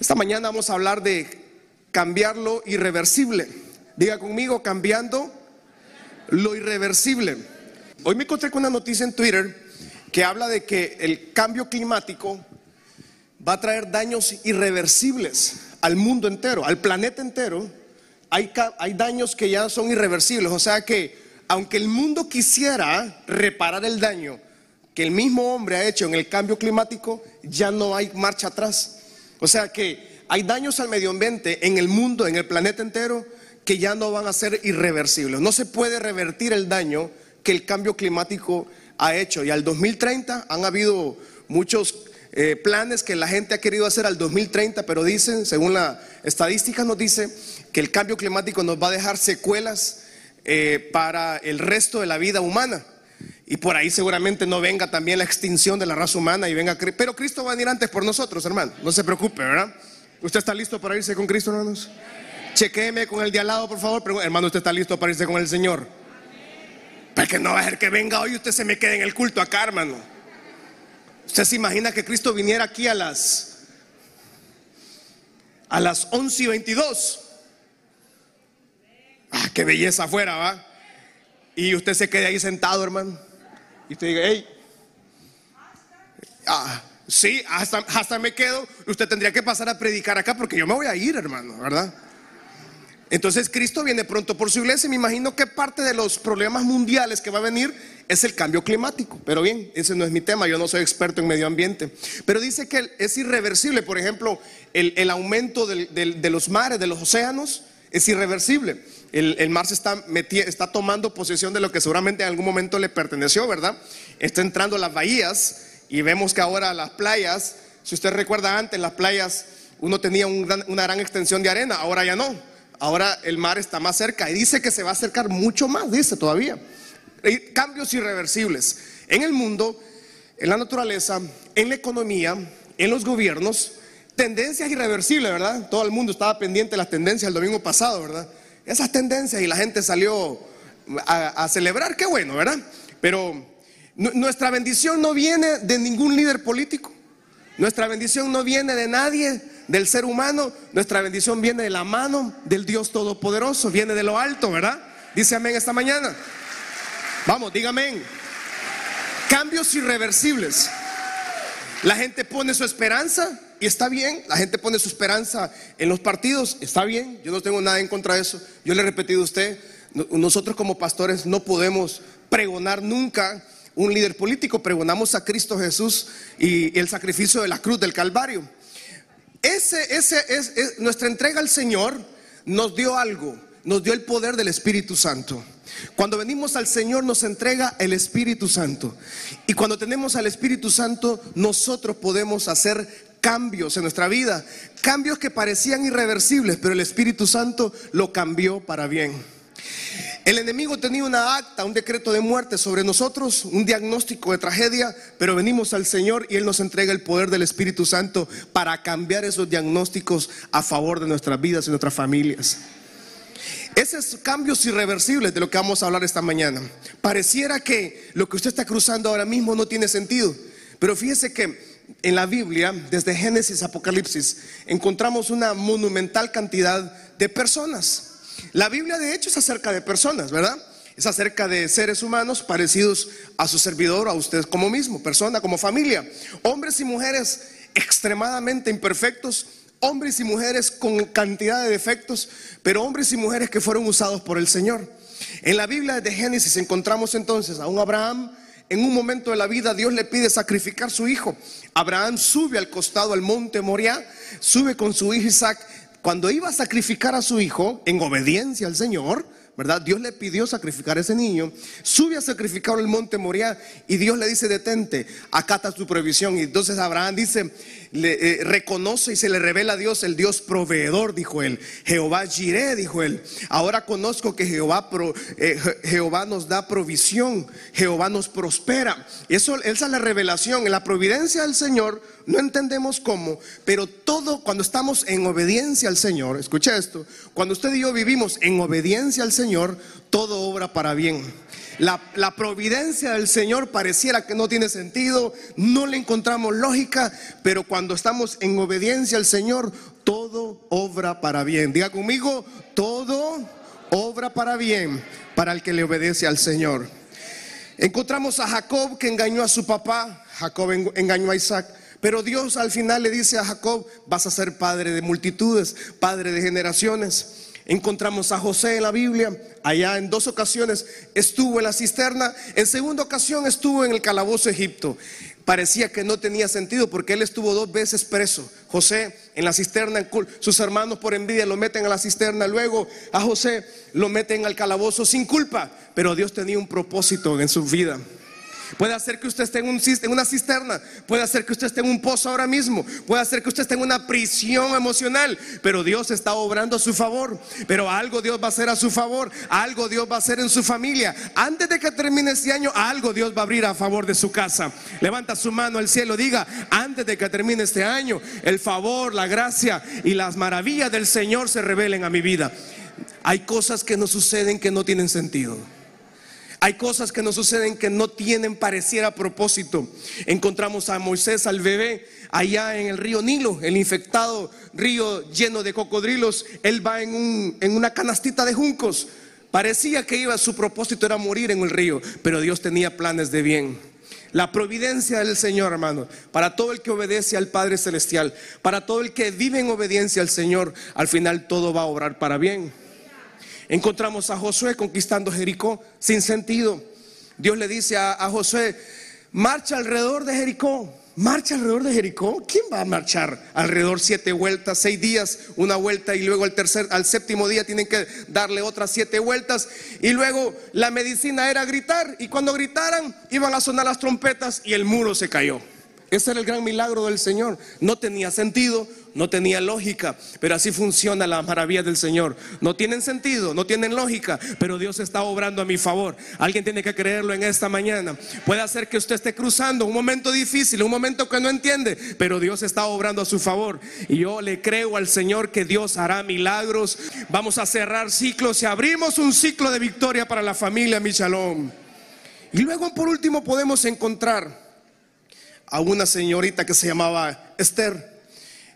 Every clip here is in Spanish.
Esta mañana vamos a hablar de cambiar lo irreversible. Diga conmigo, cambiando lo irreversible. Hoy me encontré con una noticia en Twitter que habla de que el cambio climático va a traer daños irreversibles al mundo entero, al planeta entero. Hay, hay daños que ya son irreversibles, o sea que aunque el mundo quisiera reparar el daño que el mismo hombre ha hecho en el cambio climático, ya no hay marcha atrás. O sea que hay daños al medio ambiente en el mundo, en el planeta entero, que ya no van a ser irreversibles. No se puede revertir el daño que el cambio climático ha hecho. Y al 2030 han habido muchos eh, planes que la gente ha querido hacer al 2030, pero dicen, según la estadística nos dice, que el cambio climático nos va a dejar secuelas eh, para el resto de la vida humana. Y por ahí seguramente no venga también la extinción de la raza humana y venga, pero Cristo va a venir antes por nosotros, hermano. No se preocupe, ¿verdad? ¿Usted está listo para irse con Cristo, hermanos? Chequeme con el de al lado, por favor. Hermano, ¿usted está listo para irse con el Señor? Para que no va a ser que venga hoy y usted se me quede en el culto acá, hermano. ¿Usted se imagina que Cristo viniera aquí a las a las 11 y 22? Ah, qué belleza afuera, ¿va? Y usted se quede ahí sentado, hermano. Y usted diga, hey, ah, sí, hasta, hasta me quedo. Usted tendría que pasar a predicar acá porque yo me voy a ir, hermano, ¿verdad? Entonces Cristo viene pronto por su iglesia. Me imagino que parte de los problemas mundiales que va a venir es el cambio climático. Pero bien, ese no es mi tema, yo no soy experto en medio ambiente. Pero dice que es irreversible, por ejemplo, el, aumento de los mares, de los océanos, es irreversible. El, mar se está, tomando posesión de lo que seguramente en algún momento le perteneció, ¿verdad? Está entrando a las bahías y vemos que ahora las playas, si usted recuerda antes, las playas uno tenía una gran extensión de arena, ahora ya no. Ahora el mar está más cerca y dice que se va a acercar mucho más, dice todavía. cambios irreversibles en el mundo, en la naturaleza, en la economía, en los gobiernos, tendencias irreversibles, ¿verdad? Todo el mundo estaba pendiente de las tendencias el domingo pasado, ¿verdad? Esas tendencias y la gente salió a, celebrar, qué bueno, ¿verdad? Pero nuestra bendición no viene de ningún líder político. Nuestra bendición no viene de nadie, del ser humano. Nuestra bendición viene de la mano del Dios Todopoderoso, viene de lo alto, ¿verdad? Dice amén esta mañana. Vamos, dígame. Cambios irreversibles. La gente pone su esperanza y está bien. La gente pone su esperanza en los partidos, está bien. Yo no tengo nada en contra de eso. Yo le he repetido a usted, nosotros como pastores no podemos pregonar nunca un líder político, pregonamos a Cristo Jesús y el sacrificio de la cruz del Calvario. Ese, ese es, nuestra entrega al Señor nos dio algo, nos dio el poder del Espíritu Santo. Cuando venimos al Señor nos entrega el Espíritu Santo. Y cuando tenemos al Espíritu Santo, nosotros podemos hacer cambios en nuestra vida, cambios que parecían irreversibles, pero el Espíritu Santo lo cambió para bien. El enemigo tenía una acta, un decreto de muerte sobre nosotros, un diagnóstico de tragedia, pero venimos al Señor y Él nos entrega el poder del Espíritu Santo para cambiar esos diagnósticos a favor de nuestras vidas y nuestras familias. Esos cambios irreversibles de lo que vamos a hablar esta mañana. Pareciera que lo que usted está cruzando ahora mismo no tiene sentido, pero fíjese que en la Biblia, desde Génesis a Apocalipsis, encontramos una monumental cantidad de personas la Biblia de hecho es acerca de personas, ¿verdad? Es acerca de seres humanos parecidos a su servidor, a usted como mismo, persona, como familia. Hombres y mujeres extremadamente imperfectos, hombres y mujeres con cantidad de defectos, pero hombres y mujeres que fueron usados por el Señor. En la Biblia de Génesis encontramos entonces a un Abraham. En un momento de la vida Dios le pide sacrificar su hijo. Abraham sube al costado al monte Moriah, sube con su hijo Isaac cuando iba a sacrificar a su hijo en obediencia al Señor, ¿verdad? Dios le pidió sacrificar a ese niño, sube a sacrificar el monte Moriah y Dios le dice, detente, acata tu provisión. Y entonces Abraham dice, le, eh, reconoce y se le revela a Dios, el Dios proveedor, dijo él. Jehová Jireh, dijo él. Ahora conozco que Jehová, eh, Jehová nos da provisión, Jehová nos prospera. Eso, esa es la revelación, la providencia del Señor no entendemos cómo, pero todo cuando estamos en obediencia al Señor, escucha esto, cuando usted y yo vivimos en obediencia al Señor, todo obra para bien. La, la, providencia del Señor pareciera que no tiene sentido, no le encontramos lógica, pero cuando estamos en obediencia al Señor, todo obra para bien. Diga conmigo, todo obra para bien para el que le obedece al Señor. Encontramos a Jacob que engañó a su papá, Jacob engañó a Isaac. Pero Dios al final le dice a Jacob, vas a ser padre de multitudes, padre de generaciones. Encontramos a José en la Biblia, allá en dos ocasiones estuvo en la cisterna, en segunda ocasión estuvo en el calabozo Egipto. Parecía que no tenía sentido porque él estuvo dos veces preso. José en la cisterna, sus hermanos por envidia lo meten a la cisterna, luego a José lo meten al calabozo sin culpa, pero Dios tenía un propósito en su vida. Puede hacer que usted esté en, una cisterna. Puede hacer que usted esté en un pozo ahora mismo. Puede hacer que usted esté en una prisión emocional. Pero Dios está obrando a su favor. Pero algo Dios va a hacer a su favor. Algo Dios va a hacer en su familia. Antes de que termine este año, algo Dios va a abrir a favor de su casa. Levanta su mano al cielo. Diga, antes de que termine este año, el favor, la gracia y las maravillas del Señor se revelen a mi vida. Hay cosas que no suceden que no tienen sentido. Hay cosas que nos suceden que no tienen pareciera propósito. Encontramos a Moisés, al bebé, allá en el río Nilo, el infectado río lleno de cocodrilos. Él va en, en una canastita de juncos. Parecía que iba, su propósito era morir en el río, pero Dios tenía planes de bien. La providencia del Señor, hermano, para todo el que obedece al Padre Celestial, para todo el que vive en obediencia al Señor, al final todo va a obrar para bien. Encontramos a Josué conquistando Jericó sin sentido. Dios le dice a, Josué, marcha alrededor de Jericó. ¿Marcha alrededor de Jericó? ¿Quién va a marchar alrededor siete vueltas, seis días, una vuelta y luego al tercer, al séptimo día tienen que darle otras siete vueltas y luego la medicina era gritar y cuando gritaran iban a sonar las trompetas y el muro se cayó. Ese era el gran milagro del Señor. No tenía sentido, no tenía lógica, pero así funciona la maravilla del Señor. No tienen sentido, no tienen lógica, pero Dios está obrando a mi favor. Alguien tiene que creerlo en esta mañana. Puede hacer que usted esté cruzando un momento difícil, un momento que no entiende, pero Dios está obrando a su favor. Y yo le creo al Señor que Dios hará milagros. Vamos a cerrar ciclos y abrimos un ciclo de victoria para la familia Michalón. Y luego por último podemos encontrar a una señorita que se llamaba Esther.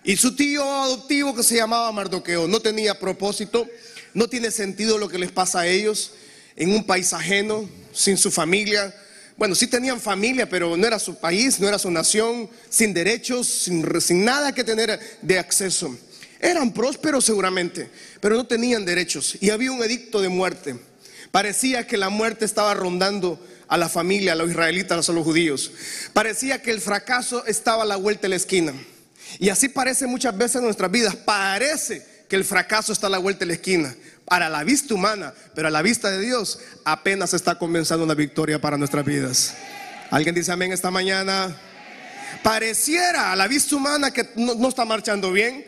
Y su tío adoptivo que se llamaba Mardoqueo. No tenía propósito, no tiene sentido lo que les pasa a ellos en un país ajeno, sin su familia. Bueno, sí tenían familia, pero no era su país, no era su nación, sin derechos, sin, sin nada que tener de acceso. Eran prósperos seguramente, pero no tenían derechos. Y había un edicto de muerte. Parecía que la muerte estaba rondando a la familia, a los israelitas, a los judíos. Parecía que el fracaso estaba a la vuelta de la esquina. Y así parece muchas veces en nuestras vidas. Parece que el fracaso está a la vuelta de la esquina. Para la vista humana, pero a la vista de Dios, apenas está comenzando una victoria para nuestras vidas. ¿Alguien dice amén esta mañana? Pareciera a la vista humana que no, no está marchando bien.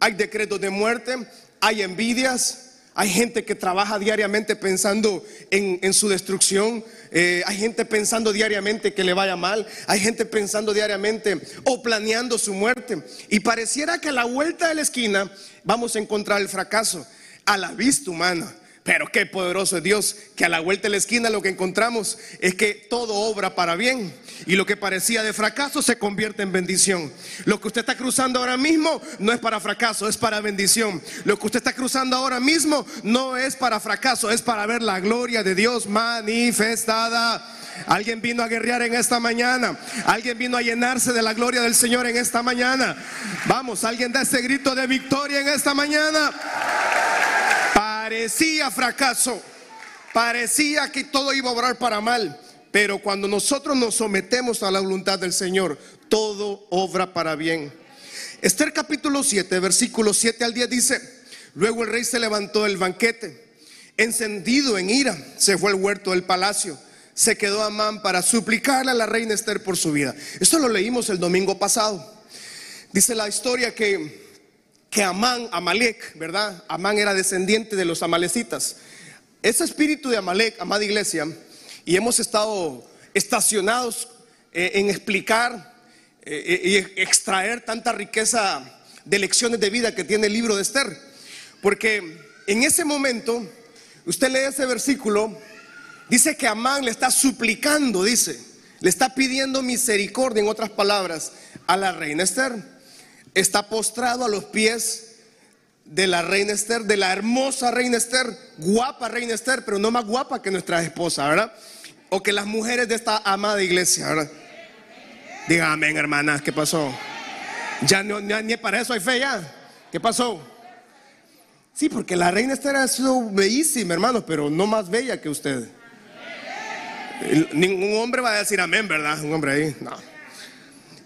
Hay decretos de muerte, hay envidias, hay gente que trabaja diariamente pensando en, su destrucción. Eh, hay gente pensando diariamente que le vaya mal. Hay gente pensando diariamente o planeando su muerte. Y pareciera que a la vuelta de la esquina vamos a encontrar el fracaso a la vista humana. Pero qué poderoso es Dios, que a la vuelta de la esquina lo que encontramos es que todo obra para bien. Y lo que parecía de fracaso se convierte en bendición. Lo que usted está cruzando ahora mismo no es para fracaso, es para bendición. Lo que usted está cruzando ahora mismo no es para fracaso, es para ver la gloria de Dios manifestada. Alguien vino a guerrear en esta mañana. Alguien vino a llenarse de la gloria del Señor en esta mañana. Vamos, alguien da ese grito de victoria en esta mañana. Parecía fracaso, parecía que todo iba a obrar para mal, pero cuando nosotros nos sometemos a la voluntad del Señor, todo obra para bien. Esther capítulo 7, versículo 7 al 10 dice, luego el rey se levantó del banquete, encendido en ira, se fue al huerto del palacio, se quedó Amán para suplicarle a la reina Esther por su vida. Esto lo leímos el domingo pasado. Dice la historia que que Amán, Amalek, ¿verdad? Amán era descendiente de los amalecitas. Ese espíritu de Amalek, amada iglesia, y hemos estado estacionados eh, en explicar eh, y extraer tanta riqueza de lecciones de vida que tiene el libro de Esther. Porque en ese momento, usted lee ese versículo, dice que Amán le está suplicando, dice, le está pidiendo misericordia, en otras palabras, a la reina Esther. Está postrado a los pies de la reina Esther, de la hermosa reina Esther, guapa reina Esther, pero no más guapa que nuestra esposa, ¿verdad? O que las mujeres de esta amada iglesia, ¿verdad? Diga amén, hermanas, ¿qué pasó? Ya no, ni para eso hay fe ya. ¿Qué pasó? Sí, porque la reina Esther ha sido bellísima, hermanos, pero no más bella que usted. Ningún hombre va a decir amén, ¿verdad? Un hombre ahí, no.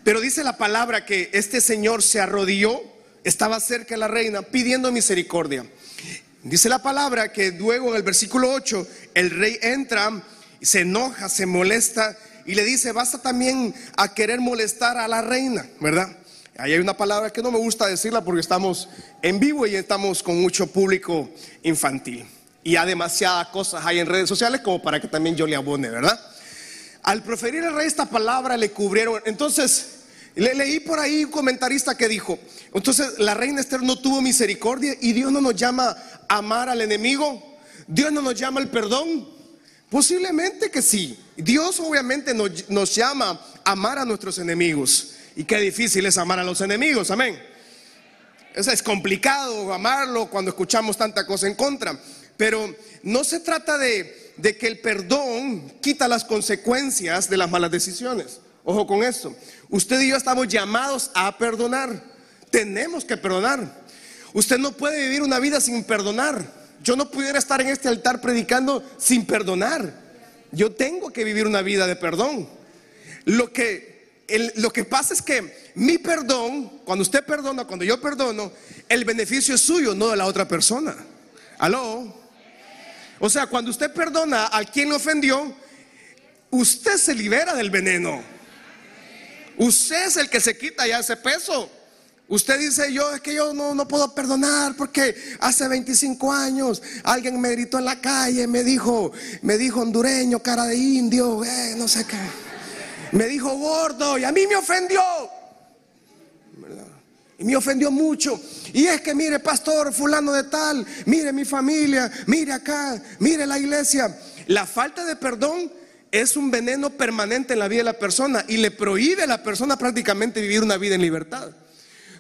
Pero dice la palabra que este señor se arrodilló, estaba cerca de la reina, pidiendo misericordia. Dice la palabra que luego en el versículo 8, el rey entra, se enoja, se molesta y le dice, basta también a querer molestar a la reina, ¿verdad? Ahí hay una palabra que no me gusta decirla porque estamos en vivo y estamos con mucho público infantil. Y hay demasiadas cosas hay en redes sociales como para que también yo le abone, ¿verdad? Al proferir el rey esta palabra le cubrieron. Entonces, le leí por ahí un comentarista que dijo, entonces la reina Esther no tuvo misericordia y Dios no nos llama a amar al enemigo. Dios no nos llama al perdón. Posiblemente que sí. Dios obviamente nos, nos llama a amar a nuestros enemigos. Y qué difícil es amar a los enemigos, amén. Eso es complicado amarlo cuando escuchamos tanta cosa en contra. Pero no se trata de, de que el perdón quita las consecuencias de las malas decisiones. Ojo con esto. Usted y yo estamos llamados a perdonar. Tenemos que perdonar. Usted no puede vivir una vida sin perdonar. Yo no pudiera estar en este altar predicando sin perdonar. Yo tengo que vivir una vida de perdón. Lo que lo que pasa es que mi perdón, cuando usted perdona, cuando yo perdono, el beneficio es suyo, no de la otra persona. ¿Aló? O sea, cuando usted perdona a quien le ofendió, usted se libera del veneno. Usted es el que se quita ya ese peso. Usted dice, yo es que yo no, no puedo perdonar porque hace 25 años alguien me gritó en la calle, me dijo, me dijo hondureño, cara de indio, eh, no sé qué. Me dijo gordo y a mí me ofendió. Y me ofendió mucho. Y es que mire, pastor, fulano de tal, mire mi familia, mire acá, mire la iglesia. La falta de perdón es un veneno permanente en la vida de la persona y le prohíbe a la persona prácticamente vivir una vida en libertad.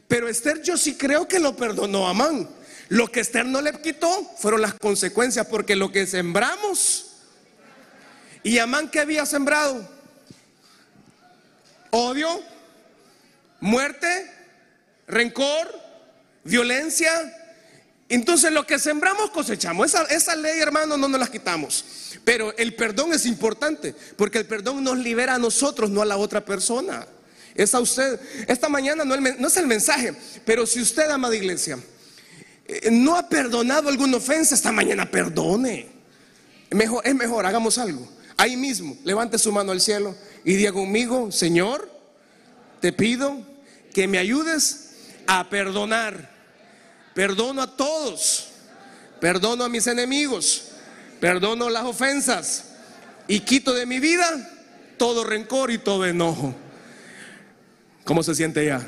Pero Esther yo sí creo que lo perdonó a Amán. Lo que Esther no le quitó fueron las consecuencias, porque lo que sembramos, y Amán que había sembrado, odio, muerte, rencor, violencia. Entonces lo que sembramos cosechamos. Esa, esa ley, hermano, no nos la quitamos. Pero el perdón es importante, porque el perdón nos libera a nosotros, no a la otra persona. Es a usted. Esta mañana no, no es el mensaje, pero si usted, amada iglesia, eh, no ha perdonado alguna ofensa, esta mañana perdone. Mejor, es mejor, hagamos algo. Ahí mismo, levante su mano al cielo y diga conmigo, Señor, te pido que me ayudes a perdonar. Perdono a todos, perdono a mis enemigos, perdono las ofensas y quito de mi vida todo rencor y todo enojo. ¿Cómo se siente ya?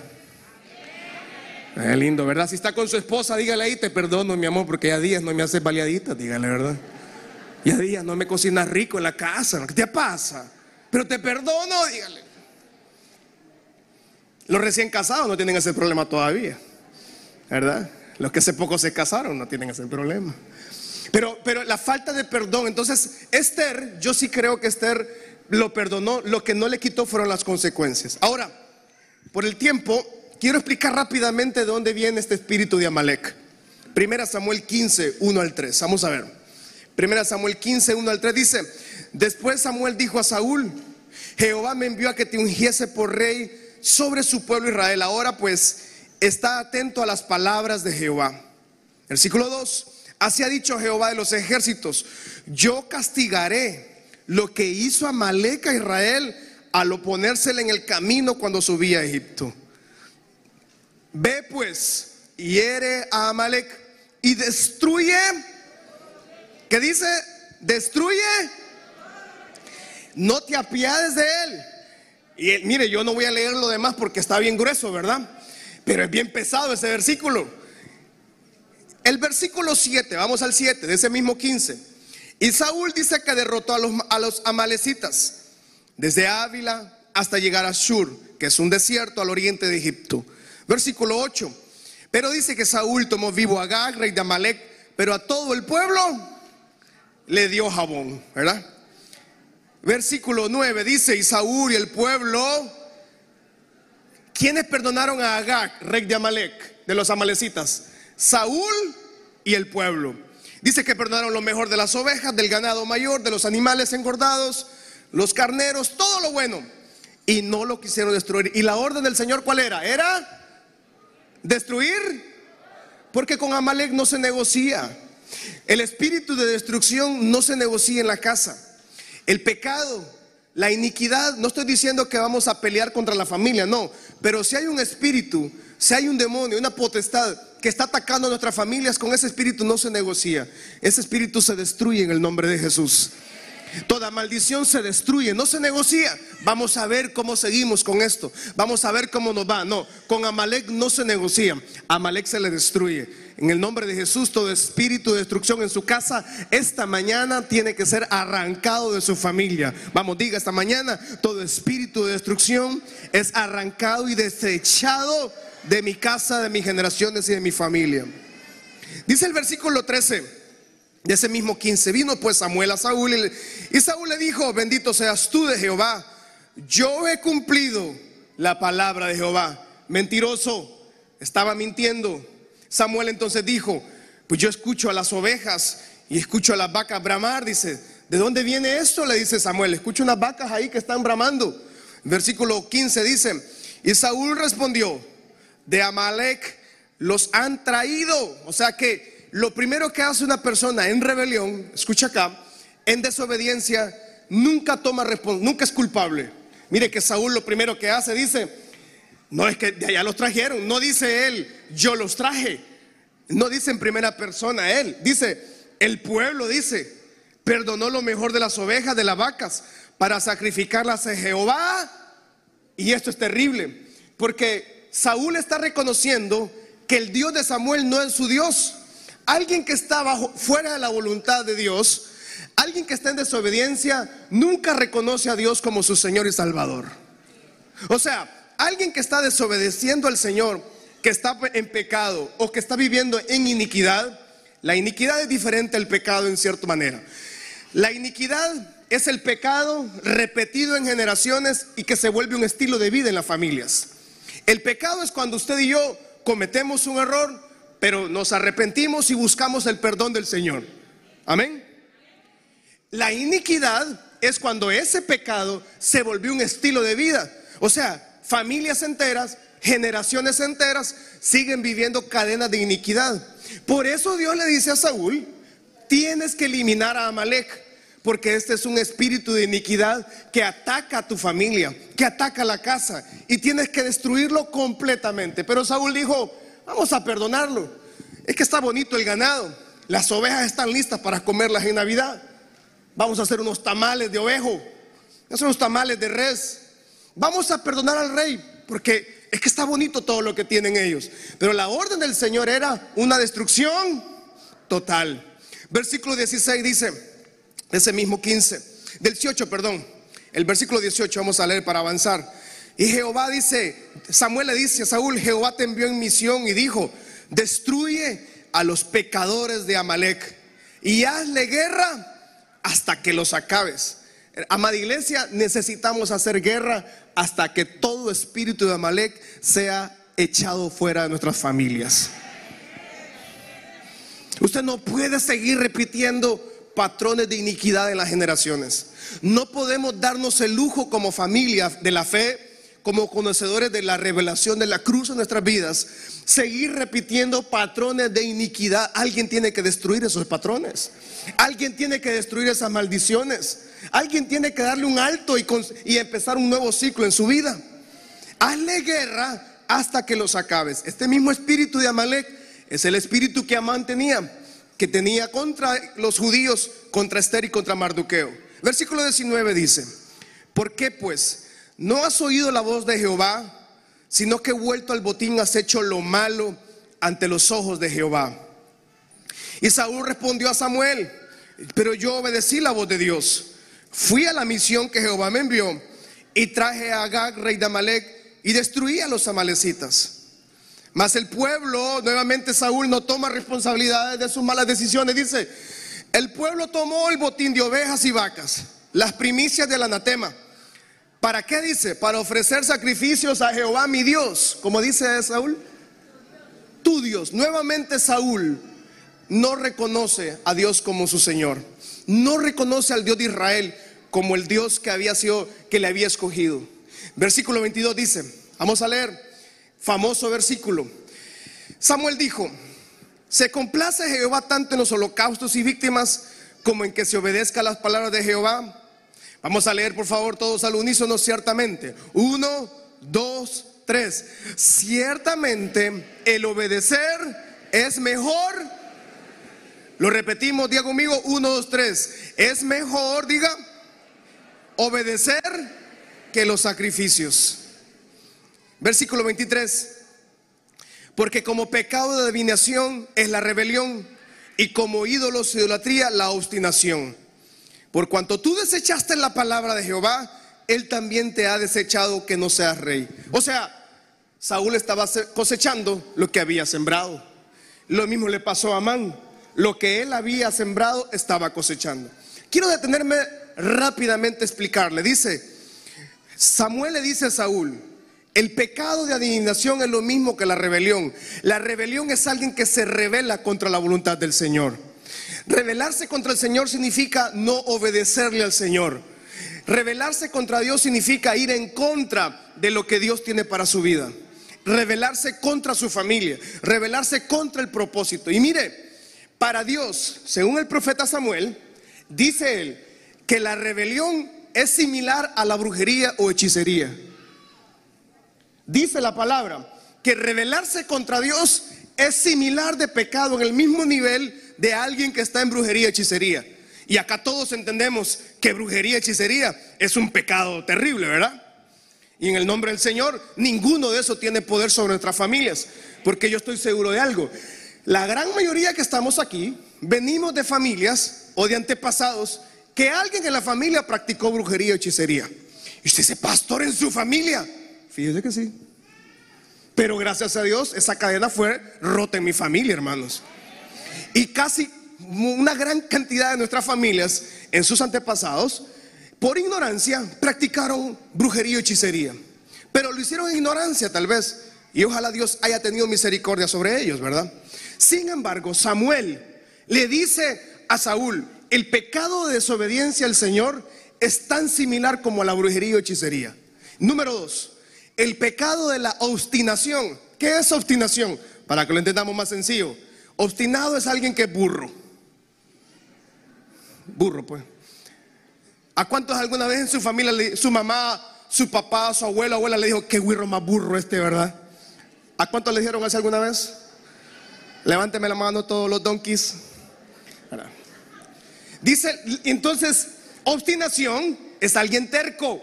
Es lindo, ¿verdad? Si está con su esposa, dígale ahí, te perdono, mi amor, porque ya días no me haces baleadita, dígale, ¿verdad? Ya días no me cocinas rico en la casa, ¿qué te pasa? Pero te perdono, dígale. Los recién casados no tienen ese problema todavía, ¿verdad? Los que hace poco se casaron no tienen ese problema. Pero, pero la falta de perdón, entonces Esther, yo sí creo que Esther lo perdonó, lo que no le quitó fueron las consecuencias. Ahora, por el tiempo, quiero explicar rápidamente de dónde viene este espíritu de Amalek. Primera Samuel 15, 1 al 3. Vamos a ver. Primera Samuel 15, 1 al 3 dice, después Samuel dijo a Saúl, Jehová me envió a que te ungiese por rey sobre su pueblo Israel. Ahora pues está atento a las palabras de Jehová. Versículo 2. Así ha dicho Jehová de los ejércitos, yo castigaré lo que hizo Amalek a Israel al oponérsele en el camino cuando subía a Egipto. Ve pues, hiere a Amalek y destruye, ¿qué dice? Destruye, no te apiades de él. Y mire, yo no voy a leer lo demás porque está bien grueso, ¿verdad? Pero es bien pesado ese versículo El versículo 7, vamos al 7 de ese mismo 15. Y Saúl dice que derrotó a los, a los amalecitas desde Ávila hasta llegar a Shur, que es un desierto al oriente de Egipto. Versículo 8. Pero dice que Saúl tomó vivo a Gag, rey de Amalek, pero a todo el pueblo le dio jabón, ¿verdad? Versículo 9 dice, y Saúl y el pueblo, ¿quiénes perdonaron a Agag, rey de Amalek, de los amalecitas? Saúl y el pueblo. Dice que perdonaron lo mejor de las ovejas, del ganado mayor, de los animales engordados, los carneros, todo lo bueno. Y no lo quisieron destruir. ¿Y la orden del Señor cuál era? Era destruir. Porque con Amalek no se negocia. El espíritu de destrucción no se negocia en la casa. El pecado, la iniquidad, no estoy diciendo que vamos a pelear contra la familia, no. Pero si hay un espíritu, si hay un demonio, una potestad que está atacando a nuestras familias, con ese espíritu no se negocia. Ese espíritu se destruye en el nombre de Jesús. Toda maldición se destruye, no se negocia. Vamos a ver cómo seguimos con esto. Vamos a ver cómo nos va. No, con Amalek no se negocia. Amalek se le destruye. En el nombre de Jesús, todo espíritu de destrucción en su casa, esta mañana tiene que ser arrancado de su familia. Vamos, diga esta mañana, todo espíritu de destrucción es arrancado y desechado de mi casa, de mis generaciones y de mi familia. Dice el versículo 13 de ese mismo 15. Vino pues Samuel a Saúl y, Saúl le dijo, bendito seas tú de Jehová, yo he cumplido la palabra de Jehová. Mentiroso, estaba mintiendo. Samuel entonces dijo, pues yo escucho a las ovejas y escucho a las vacas bramar, dice, ¿de dónde viene esto? Le dice Samuel, escucho unas vacas ahí que están bramando. Versículo 15 dice, y Saúl respondió, de Amalek los han traído, o sea que lo primero que hace una persona en rebelión, escucha acá, en desobediencia, nunca toma nunca es culpable. Mire que Saúl lo primero que hace dice, no es que de allá los trajeron, no dice él, yo los traje. No dice en primera persona él, dice, el pueblo dice, perdonó lo mejor de las ovejas, de las vacas, para sacrificarlas a Jehová. Y esto es terrible, porque Saúl está reconociendo que el Dios de Samuel no es su Dios. Alguien que está fuera de la voluntad de Dios, alguien que está en desobediencia, nunca reconoce a Dios como su Señor y Salvador. O sea, alguien que está desobedeciendo al Señor, que está en pecado o que está viviendo en iniquidad, la iniquidad es diferente al pecado en cierta manera. La iniquidad es el pecado repetido en generaciones y que se vuelve un estilo de vida en las familias. El pecado es cuando usted y yo cometemos un error, pero nos arrepentimos y buscamos el perdón del Señor. Amén. La iniquidad es cuando ese pecado se volvió un estilo de vida. O sea, familias enteras, generaciones enteras siguen viviendo cadenas de iniquidad. Por eso Dios le dice a Saúl, tienes que eliminar a Amalek. Porque este es un espíritu de iniquidad que ataca a tu familia, que ataca a la casa y tienes que destruirlo completamente. Pero Saúl dijo, Vamos a perdonarlo. Es que está bonito el ganado. Las ovejas están listas para comerlas en Navidad. Vamos a hacer unos tamales de ovejo. Hacer unos tamales de res. Vamos a perdonar al rey porque es que está bonito todo lo que tienen ellos. Pero la orden del Señor era una destrucción total. Versículo 16 dice, ese mismo 15, del 18, perdón. El versículo 18 vamos a leer para avanzar. Y Jehová dice, Samuel le dice a Saúl, Jehová te envió en misión y dijo, destruye a los pecadores de Amalek y hazle guerra hasta que los acabes. Amada iglesia, necesitamos hacer guerra hasta que todo espíritu de Amalek sea echado fuera de nuestras familias. Usted no puede seguir repitiendo patrones de iniquidad en las generaciones. No podemos darnos el lujo como familia de la fe como conocedores de la revelación de la cruz en nuestras vidas, seguir repitiendo patrones de iniquidad. Alguien tiene que destruir esos patrones. Alguien tiene que destruir esas maldiciones. Alguien tiene que darle un alto y, empezar un nuevo ciclo en su vida. Hazle guerra hasta que los acabes. Este mismo espíritu de Amalek es el espíritu que Amán tenía, que tenía contra los judíos, contra Esther y contra Marduqueo. Versículo 19 dice, ¿por qué pues? ¿No has oído la voz de Jehová, sino que vuelto al botín has hecho lo malo ante los ojos de Jehová? Y Saúl respondió a Samuel, pero yo obedecí la voz de Dios. Fui a la misión que Jehová me envió y traje a Agag, rey de Amalek, y destruí a los amalecitas. Mas el pueblo, nuevamente Saúl no toma responsabilidades de sus malas decisiones. Dice, el pueblo tomó el botín de ovejas y vacas, las primicias del anatema. ¿Para qué dice? Para ofrecer sacrificios a Jehová mi Dios, como dice Saúl. Tu Dios, nuevamente Saúl no reconoce a Dios como su Señor. No reconoce al Dios de Israel como el Dios que había sido, que le había escogido. Versículo 22 dice, vamos a leer, famoso versículo. Samuel dijo, se complace Jehová tanto en los holocaustos y víctimas como en que se obedezca las palabras de Jehová. Vamos a leer por favor todos al unísono ciertamente. Uno, dos, tres. Ciertamente el obedecer es mejor. Lo repetimos, diga conmigo, uno, dos, tres. Es mejor, diga, obedecer que los sacrificios. Versículo 23. Porque como pecado de adivinación es la rebelión y como ídolos idolatría la obstinación. Por cuanto tú desechaste la palabra de Jehová, él también te ha desechado que no seas rey. O sea, Saúl estaba cosechando lo que había sembrado. Lo mismo le pasó a Amán. Lo que él había sembrado estaba cosechando. Quiero detenerme rápidamente a explicarle. Dice, Samuel le dice a Saúl, el pecado de adivinación es lo mismo que la rebelión. La rebelión es alguien que se revela contra la voluntad del Señor. Rebelarse contra el Señor significa no obedecerle al Señor. Rebelarse contra Dios significa ir en contra de lo que Dios tiene para su vida. Rebelarse contra su familia. Rebelarse contra el propósito. Y mire, para Dios, según el profeta Samuel, dice él que la rebelión es similar a la brujería o hechicería. Dice la palabra que rebelarse contra Dios es similar de pecado en el mismo nivel de alguien que está en brujería hechicería. Y acá todos entendemos que brujería hechicería es un pecado terrible, ¿verdad? Y en el nombre del Señor, ninguno de eso tiene poder sobre nuestras familias. Porque yo estoy seguro de algo. La gran mayoría que estamos aquí venimos de familias o de antepasados que alguien en la familia practicó brujería y hechicería. Y usted dice, pastor en su familia. Fíjese que sí. Pero gracias a Dios, esa cadena fue rota en mi familia, hermanos. Y casi una gran cantidad de nuestras familias, en sus antepasados, por ignorancia, practicaron brujería y hechicería. Pero lo hicieron en ignorancia, tal vez. Y ojalá Dios haya tenido misericordia sobre ellos, ¿verdad? Sin embargo, Samuel le dice a Saúl, el pecado de desobediencia al Señor es tan similar como la brujería y hechicería. Número dos, el pecado de la obstinación. ¿Qué es obstinación? Para que lo entendamos más sencillo. Obstinado es alguien que es burro. Burro, pues. ¿A cuántos alguna vez en su familia, su mamá, su papá, su abuelo, abuela le dijo, qué güiro más burro este, ¿verdad? ¿A cuántos le dijeron eso alguna vez? Levánteme la mano todos los donkeys. Dice, entonces, obstinación es alguien terco.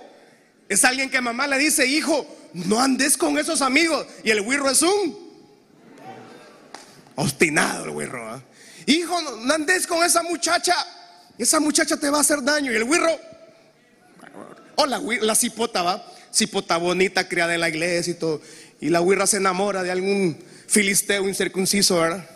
Es alguien que mamá le dice, hijo, no andes con esos amigos. Y el güirro es un obstinado el güirro. ¿ah? Hijo, no, andes con esa muchacha. Esa muchacha te va a hacer daño. Y el güirro, o la, la cipota va, cipota bonita, criada en la iglesia y todo. Y la güirra se enamora de algún filisteo incircunciso, ¿verdad?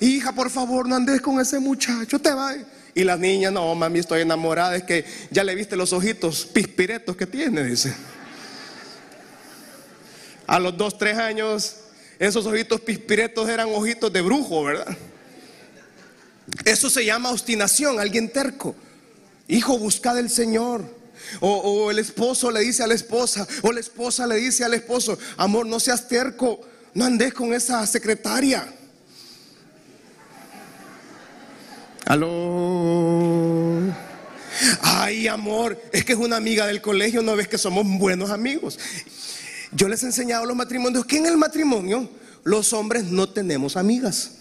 Hija, por favor, no andes con ese muchacho, te va. Y la niña, no, mami, estoy enamorada, es que ya le viste los ojitos pispiretos que tiene, dice. A los dos, tres años, esos ojitos pispiretos eran ojitos de brujo, ¿verdad? Eso se llama obstinación, alguien terco. Hijo, busca del Señor. O, el esposo le dice a la esposa, o la esposa le dice al esposo, amor, no seas terco, no andes con esa secretaria. Aló. Ay, amor, es que es una amiga del colegio, no ves que somos buenos amigos. Yo les he enseñado los matrimonios que en el matrimonio los hombres no tenemos amigas.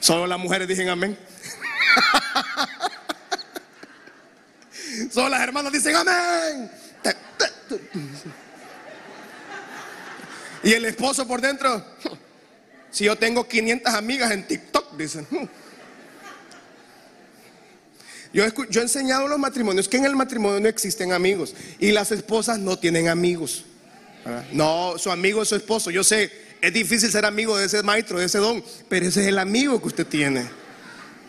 Solo las mujeres dicen amén. Solo las hermanas dicen amén. Y el esposo por dentro. Si yo tengo 500 amigas en TikTok, dicen. Yo, he enseñado los matrimonios que en el matrimonio no existen amigos y las esposas no tienen amigos. No, su amigo es su esposo. Yo sé, es difícil ser amigo de ese maestro, de ese don, pero ese es el amigo que usted tiene.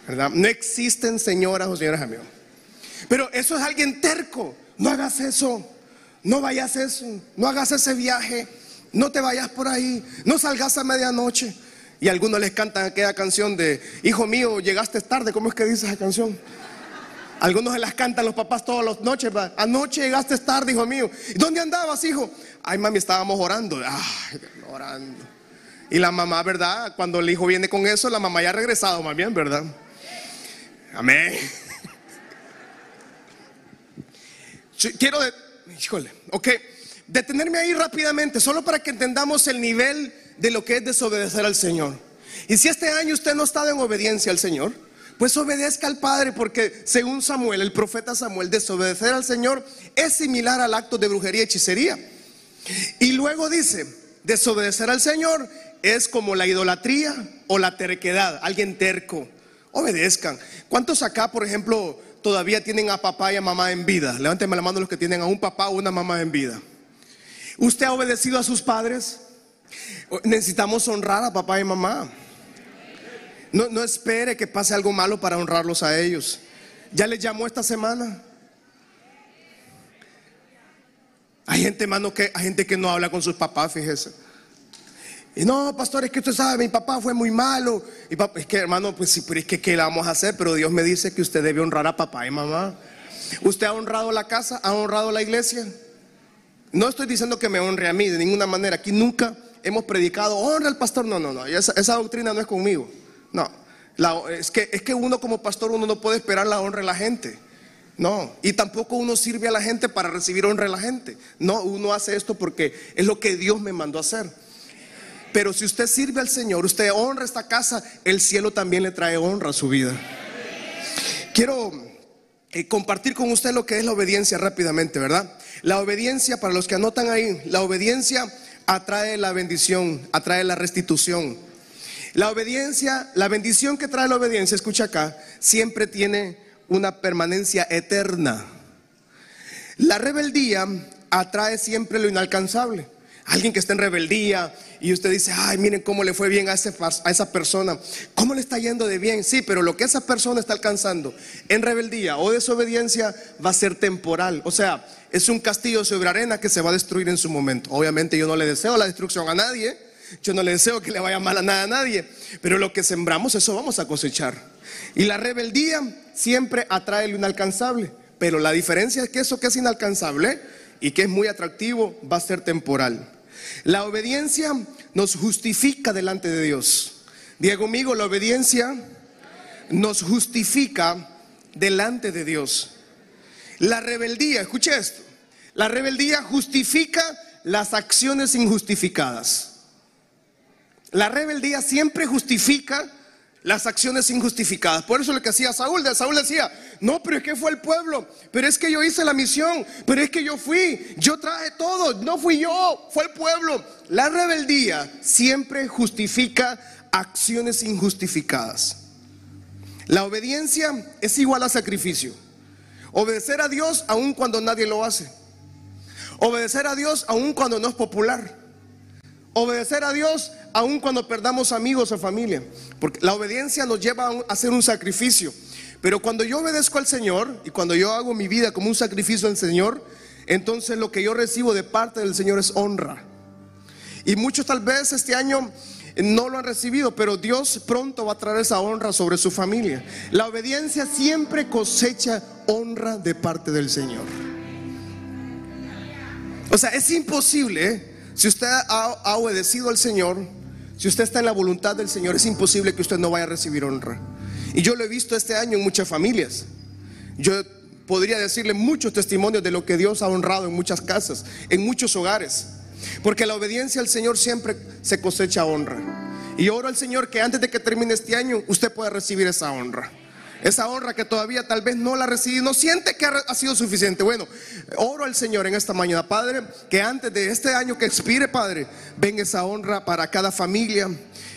¿verdad? No existen señoras o señores amigos. Pero eso es alguien terco. No hagas eso. No vayas eso. No hagas ese viaje. No te vayas por ahí. No salgas a medianoche. Y algunos les cantan aquella canción de, hijo mío, llegaste tarde. ¿Cómo es que dice esa canción? Algunos se las cantan los papás todas las noches. Anoche llegaste tarde, hijo mío. ¿Dónde andabas, hijo? Ay, mami, estábamos orando. Ay, orando. Y la mamá, ¿verdad? Cuando el hijo viene con eso, la mamá ya ha regresado más bien, ¿verdad? Amén. Quiero, híjole, ok, detenerme ahí rápidamente, solo para que entendamos el nivel de lo que es desobedecer al Señor. Y si este año usted no ha estado en obediencia al Señor, pues obedezca al Padre, porque según Samuel, el profeta Samuel, desobedecer al Señor es similar al acto de brujería y hechicería. Y luego dice, desobedecer al Señor es como la idolatría o la terquedad, alguien terco. Obedezcan. ¿Cuántos acá, por ejemplo, todavía tienen a papá y a mamá en vida? Levánteme la mano los que tienen a un papá o una mamá en vida. ¿Usted ha obedecido a sus padres? Necesitamos honrar a papá y mamá. No, espere que pase algo malo para honrarlos a ellos. ¿Ya les llamó esta semana? Hay gente, hermano, que, hay gente que no habla con sus papás, fíjese. Y no, pastor, es que usted sabe, mi papá fue muy malo. Y es que, hermano, pues sí, pero es que, ¿qué le vamos a hacer? Pero Dios me dice que usted debe honrar a papá y mamá. ¿Usted ha honrado la casa? ¿Ha honrado la iglesia? No estoy diciendo que me honre a mí de ninguna manera. Aquí nunca hemos predicado, honra al pastor. No, no, no. Esa doctrina no es conmigo. No, es, que, es que uno como pastor uno no puede esperar la honra de la gente. No, y tampoco uno sirve a la gente para recibir honra de la gente. No, uno hace esto porque es lo que Dios me mandó a hacer. Pero si usted sirve al Señor, usted honra esta casa, el cielo también le trae honra a su vida. Quiero eh, compartir con usted lo que es la obediencia rápidamente, ¿verdad? La obediencia, para los que anotan ahí, la obediencia atrae la bendición, atrae la restitución. La obediencia, la bendición que trae la obediencia, escucha acá, siempre tiene una permanencia eterna. La rebeldía atrae siempre lo inalcanzable. Alguien que está en rebeldía y usted dice, ay, miren cómo le fue bien a, a esa persona, cómo le está yendo de bien. Sí, pero lo que esa persona está alcanzando en rebeldía o desobediencia va a ser temporal. O sea, es un castillo sobre arena que se va a destruir en su momento. Obviamente yo no le deseo la destrucción a nadie yo no le deseo que le vaya mal a nada a nadie, pero lo que sembramos, eso vamos a cosechar. Y la rebeldía siempre atrae lo inalcanzable, pero la diferencia es que eso que es inalcanzable y que es muy atractivo va a ser temporal. La obediencia nos justifica delante de Dios. Diego amigo, la obediencia nos justifica delante de Dios. La rebeldía, escuche esto, la rebeldía justifica las acciones injustificadas. La rebeldía siempre justifica las acciones injustificadas. Por eso lo que hacía Saúl, Saúl decía, no, pero es que fue el pueblo, pero es que yo hice la misión, pero es que yo fui, yo traje todo, no fui yo, fue el pueblo. La rebeldía siempre justifica acciones injustificadas. La obediencia es igual a sacrificio. Obedecer a Dios aun cuando nadie lo hace. Obedecer a Dios aun cuando no es popular. Obedecer a Dios aun cuando perdamos amigos o familia. Porque la obediencia nos lleva a hacer un sacrificio. Pero cuando yo obedezco al Señor y cuando yo hago mi vida como un sacrificio al Señor, entonces lo que yo recibo de parte del Señor es honra. Y muchos tal vez este año no lo han recibido, pero Dios pronto va a traer esa honra sobre su familia. La obediencia siempre cosecha honra de parte del Señor. O sea, es imposible, ¿eh? Si usted ha obedecido al Señor, si usted está en la voluntad del Señor, es imposible que usted no vaya a recibir honra. Y yo lo he visto este año en muchas familias. Yo podría decirle muchos testimonios de lo que Dios ha honrado en muchas casas, en muchos hogares. Porque la obediencia al Señor siempre se cosecha honra. Y oro al Señor que antes de que termine este año usted pueda recibir esa honra. Esa honra que todavía tal vez no la recibe, no siente que ha sido suficiente. Bueno, oro al Señor en esta mañana, Padre, que antes de este año que expire, Padre, venga esa honra para cada familia,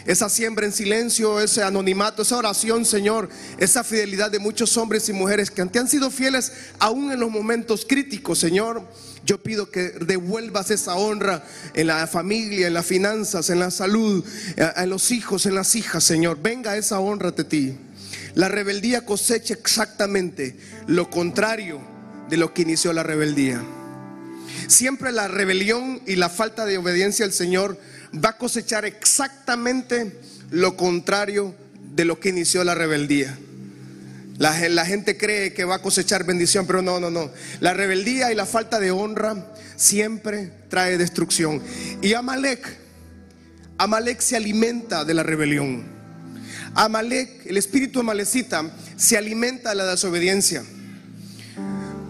esa siembra en silencio, ese anonimato, esa oración, Señor, esa fidelidad de muchos hombres y mujeres que te han sido fieles aún en los momentos críticos, Señor. Yo pido que devuelvas esa honra en la familia, en las finanzas, en la salud, en los hijos, en las hijas, Señor. Venga esa honra de ti. La rebeldía cosecha exactamente lo contrario de lo que inició la rebeldía. Siempre la rebelión y la falta de obediencia al Señor va a cosechar exactamente lo contrario de lo que inició la rebeldía. La, gente cree que va a cosechar bendición, pero no, no, no. La rebeldía y la falta de honra siempre trae destrucción. Y Amalek, Amalek se alimenta de la rebelión. Amalek, el espíritu amalecita, se alimenta de la desobediencia.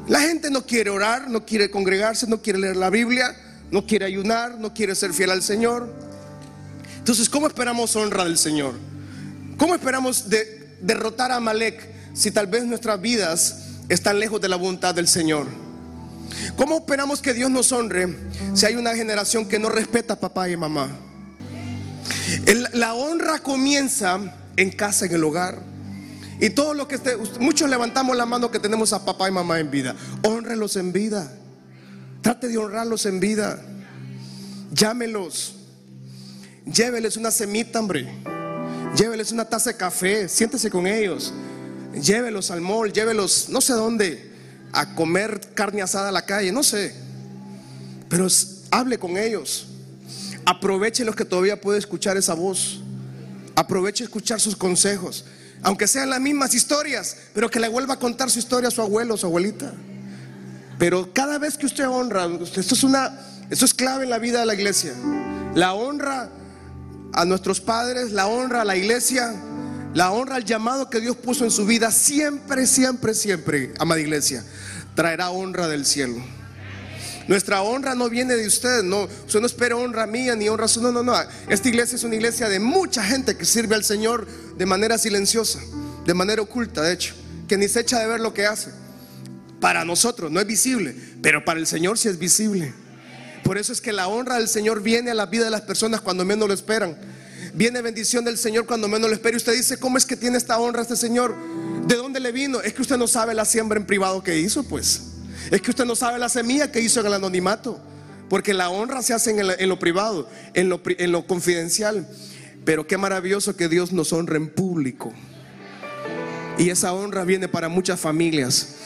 La gente no quiere orar, no quiere congregarse, no quiere leer la Biblia, no quiere ayunar, no quiere ser fiel al Señor. Entonces, ¿cómo esperamos honra del Señor? ¿Cómo esperamos derrotar a Amalek si tal vez nuestras vidas están lejos de la voluntad del Señor? ¿Cómo esperamos que Dios nos honre si hay una generación que no respeta a papá y mamá? la honra comienza en casa, en el hogar. Y todo lo que esté, muchos levantamos la mano que tenemos a papá y mamá en vida. Honrelos en vida. Trate de honrarlos en vida. Llámelos. Lléveles una semita, hombre. Lléveles una taza de café. Siéntese con ellos. Llévelos al mall. Llévelos no sé dónde. A comer carne asada a la calle. No sé. Pero hable con ellos. Aproveche los que todavía puede escuchar esa voz. Aproveche escuchar sus consejos, aunque sean las mismas historias, pero que le vuelva a contar su historia a su abuelo o su abuelita. Pero cada vez que usted honra, esto es una, esto es clave en la vida de la iglesia. La honra a nuestros padres, la honra a la iglesia, la honra al llamado que Dios puso en su vida, siempre, siempre, siempre, amada iglesia, traerá honra del cielo. Nuestra honra no viene de ustedes, no. Usted no espera honra mía ni honra su. No, no, no. Esta iglesia es una iglesia de mucha gente que sirve al Señor de manera silenciosa, de manera oculta, de hecho, que ni se echa de ver lo que hace. Para nosotros no es visible, pero para el Señor sí es visible. Por eso es que la honra del Señor viene a la vida de las personas cuando menos lo esperan. Viene bendición del Señor cuando menos lo espera. Y usted dice, ¿cómo es que tiene esta honra este Señor? ¿De dónde le vino? Es que usted no sabe la siembra en privado que hizo, pues. Es que usted no sabe la semilla que hizo en el anonimato. Porque la honra se hace en, lo privado, en lo, en lo confidencial. Pero qué maravilloso que Dios nos honre en público. Y esa honra viene para muchas familias.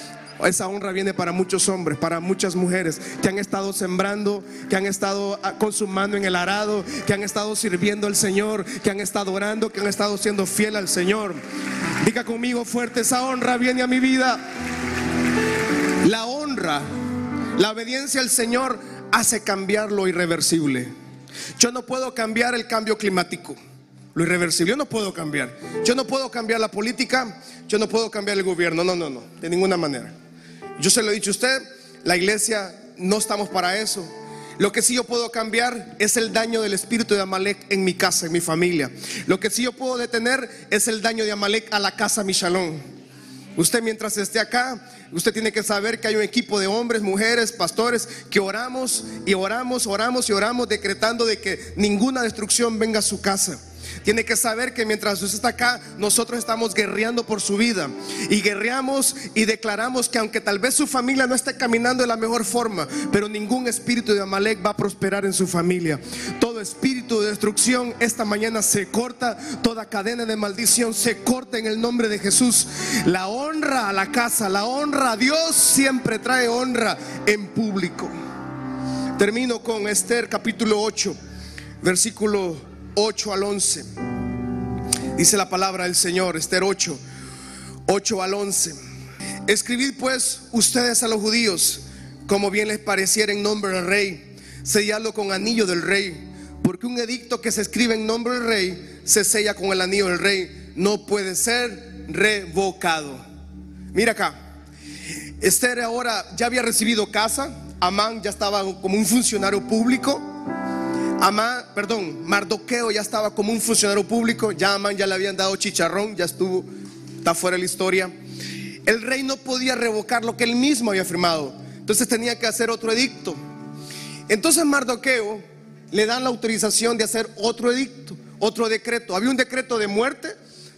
Esa honra viene para muchos hombres, para muchas mujeres que han estado sembrando, que han estado ah, consumando en el arado, que han estado sirviendo al Señor, que han estado orando, que han estado siendo fiel al Señor. Diga conmigo fuerte, esa honra viene a mi vida. La honra, la obediencia al Señor hace cambiar lo irreversible. Yo no puedo cambiar el cambio climático, lo irreversible. Yo no puedo cambiar. Yo no puedo cambiar la política, yo no puedo cambiar el gobierno. No, no, no, de ninguna manera. Yo se lo he dicho a usted, la iglesia no estamos para eso. Lo que sí yo puedo cambiar es el daño del espíritu de Amalek en mi casa, en mi familia. Lo que sí yo puedo detener es el daño de Amalek a la casa Michalón. Usted mientras esté acá, usted tiene que saber que hay un equipo de hombres, mujeres, pastores que oramos y oramos, oramos y oramos decretando de que ninguna destrucción venga a su casa. Tiene que saber que mientras usted está acá, nosotros estamos guerreando por su vida. Y guerreamos y declaramos que aunque tal vez su familia no esté caminando de la mejor forma, pero ningún espíritu de Amalek va a prosperar en su familia. Todo espíritu de destrucción esta mañana se corta. Toda cadena de maldición se corta en el nombre de Jesús. La honra a la casa, la honra a Dios siempre trae honra en público. Termino con Esther capítulo 8, versículo 8 al 11. Dice la palabra del Señor, Esther 8, 8 al 11. Escribid pues ustedes a los judíos, como bien les pareciera en nombre del rey, selladlo con anillo del rey, porque un edicto que se escribe en nombre del rey se sella con el anillo del rey, no puede ser revocado. Mira acá, Esther ahora ya había recibido casa, Amán ya estaba como un funcionario público. Amán, perdón, Mardoqueo ya estaba como un funcionario público, ya Amán ya le habían dado chicharrón, ya estuvo está fuera de la historia. El rey no podía revocar lo que él mismo había firmado. Entonces tenía que hacer otro edicto. Entonces Mardoqueo le dan la autorización de hacer otro edicto, otro decreto. Había un decreto de muerte,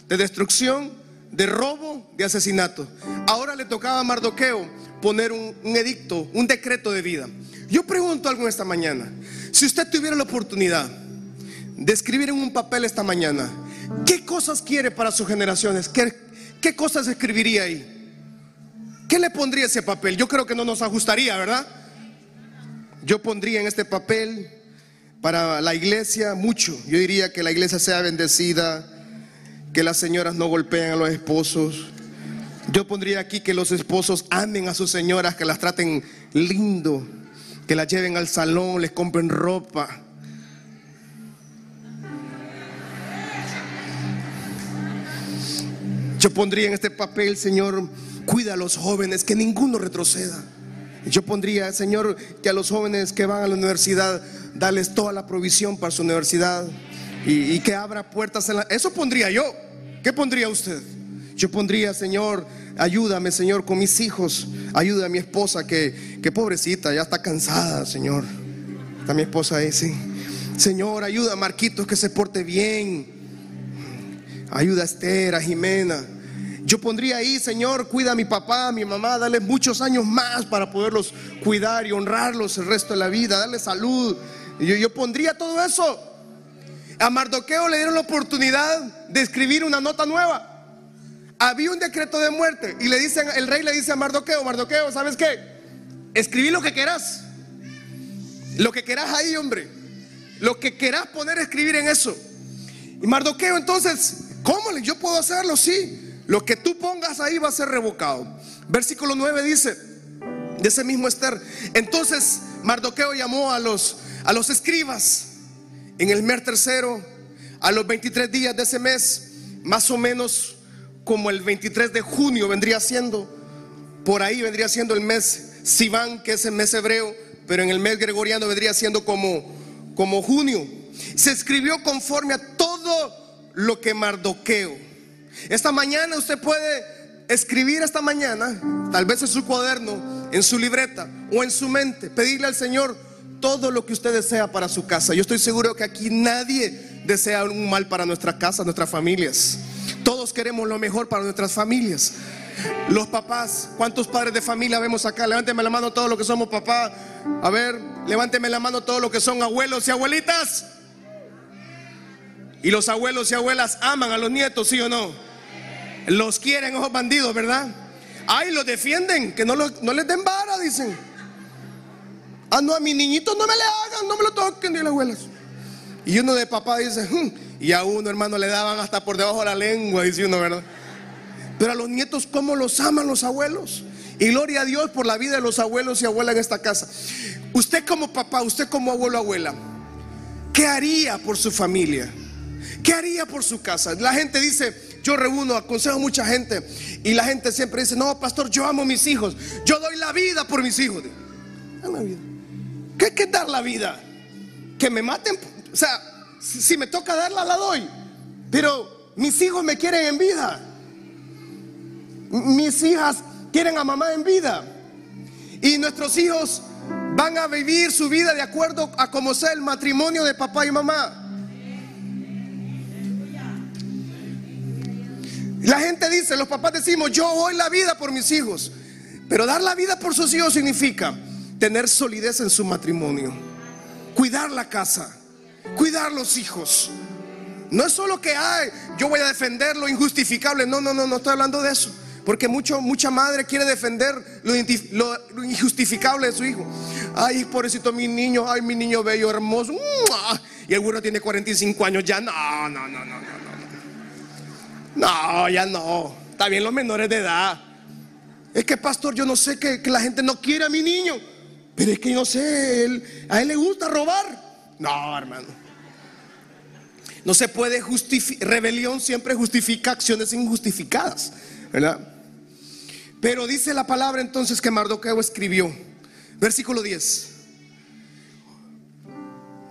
de destrucción, de robo, de asesinato. Ahora le tocaba a Mardoqueo poner un, un edicto, un decreto de vida. Yo pregunto algo esta mañana. Si usted tuviera la oportunidad de escribir en un papel esta mañana, ¿qué cosas quiere para sus generaciones? ¿Qué, cosas escribiría ahí? ¿Qué le pondría ese papel? Yo creo que no nos ajustaría, ¿verdad? Yo pondría en este papel para la iglesia mucho. Yo diría que la iglesia sea bendecida, que las señoras no golpeen a los esposos. Yo pondría aquí que los esposos amen a sus señoras, que las traten lindo, que las lleven al salón, les compren ropa. Yo pondría en este papel, Señor, cuida a los jóvenes, que ninguno retroceda. Yo pondría, Señor, que a los jóvenes que van a la universidad, darles toda la provisión para su universidad y, y que abra puertas en la... Eso pondría yo. ¿Qué pondría usted? Yo pondría, Señor, ayúdame, Señor, con mis hijos. Ayuda a mi esposa, que, que pobrecita, ya está cansada, Señor. Está mi esposa ahí, sí. Señor, ayuda a Marquitos que se porte bien. Ayuda a Esther, a Jimena. Yo pondría ahí, Señor, cuida a mi papá, a mi mamá, dale muchos años más para poderlos cuidar y honrarlos el resto de la vida, darle salud. Yo, yo pondría todo eso. A Mardoqueo le dieron la oportunidad de escribir una nota nueva. Había un decreto de muerte y le dicen, el rey le dice a Mardoqueo, Mardoqueo, ¿sabes qué? Escribí lo que querás. Lo que querás ahí, hombre. Lo que querás poner a escribir en eso. Y Mardoqueo entonces, ¿cómo? Yo puedo hacerlo, sí. Lo que tú pongas ahí va a ser revocado. Versículo 9 dice, de ese mismo Esther, entonces Mardoqueo llamó a los, a los escribas en el mes tercero, a los 23 días de ese mes, más o menos como el 23 de junio vendría siendo, por ahí vendría siendo el mes Sivan, que es el mes hebreo, pero en el mes gregoriano vendría siendo como, como junio. Se escribió conforme a todo lo que Mardoqueo. Esta mañana usted puede escribir esta mañana, tal vez en su cuaderno, en su libreta o en su mente, pedirle al Señor todo lo que usted desea para su casa. Yo estoy seguro que aquí nadie desea un mal para nuestra casa, nuestras familias. Todos queremos lo mejor para nuestras familias. Los papás, ¿cuántos padres de familia vemos acá? Levánteme la mano todos los que somos papás. A ver, levánteme la mano todos los que son abuelos y abuelitas. Y los abuelos y abuelas aman a los nietos, ¿sí o no? Los quieren esos bandidos, ¿verdad? Ay, los defienden, que no, les den vara, dicen. Ah, no, a mi niñito no me le hagan, no me lo toquen, ni las abuelas. Y uno de papá dice, "Hmm", y a uno, hermano, le daban hasta por debajo de la lengua, dice uno, ¿verdad? Pero a los nietos, ¿cómo los aman los abuelos? Y gloria a Dios por la vida de los abuelos y abuelas en esta casa. Usted como papá, usted como abuelo, abuela, ¿qué haría por su familia? ¿Qué haría por su casa? La gente dice, yo reúno, aconsejo a mucha gente y la gente siempre dice, no, pastor, yo amo a mis hijos, yo doy la vida por mis hijos. ¿Qué, qué es dar la vida? Que me maten, o sea, si, me toca darla, la doy. Pero mis hijos me quieren en vida. Mis hijas quieren a mamá en vida. Y nuestros hijos van a vivir su vida de acuerdo a como sea el matrimonio de papá y mamá. La gente dice, los papás decimos, yo doy la vida por mis hijos. Pero dar la vida por sus hijos significa tener solidez en su matrimonio, cuidar la casa, cuidar los hijos. No es solo que, ay, yo voy a defender lo injustificable. No, no, no, no estoy hablando de eso. Porque mucho, mucha madre quiere defender lo, injustificable de su hijo. Ay, pobrecito mi niño, ay, mi niño bello, hermoso. Y el güero tiene 45 años ya. No, no, no, no, no, no. No, ya no. Bien los menores de edad. Es que, pastor, yo no sé que, que la gente no quiere a mi niño. Pero es que yo no sé, a él le gusta robar. No, hermano. No se puede justificar. Rebelión siempre justifica acciones injustificadas. ¿Verdad? Pero dice la palabra entonces que Mardoqueo escribió. Versículo 10.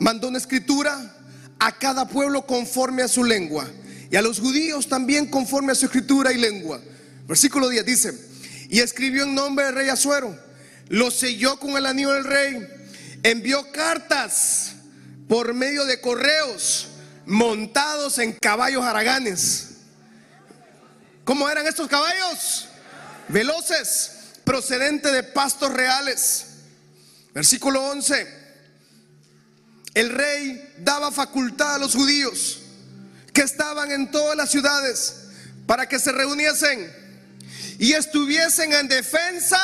Mandó una escritura a cada pueblo conforme a su lengua y a los judíos también conforme a su escritura y lengua. Versículo 10 dice, y escribió en nombre del rey Azuero, lo selló con el anillo del rey, envió cartas por medio de correos montados en caballos haraganes. ¿Cómo eran estos caballos? Veloces, procedente de pastos reales. Versículo 11. El rey daba facultad a los judíos que estaban en todas las ciudades para que se reuniesen y estuviesen en defensa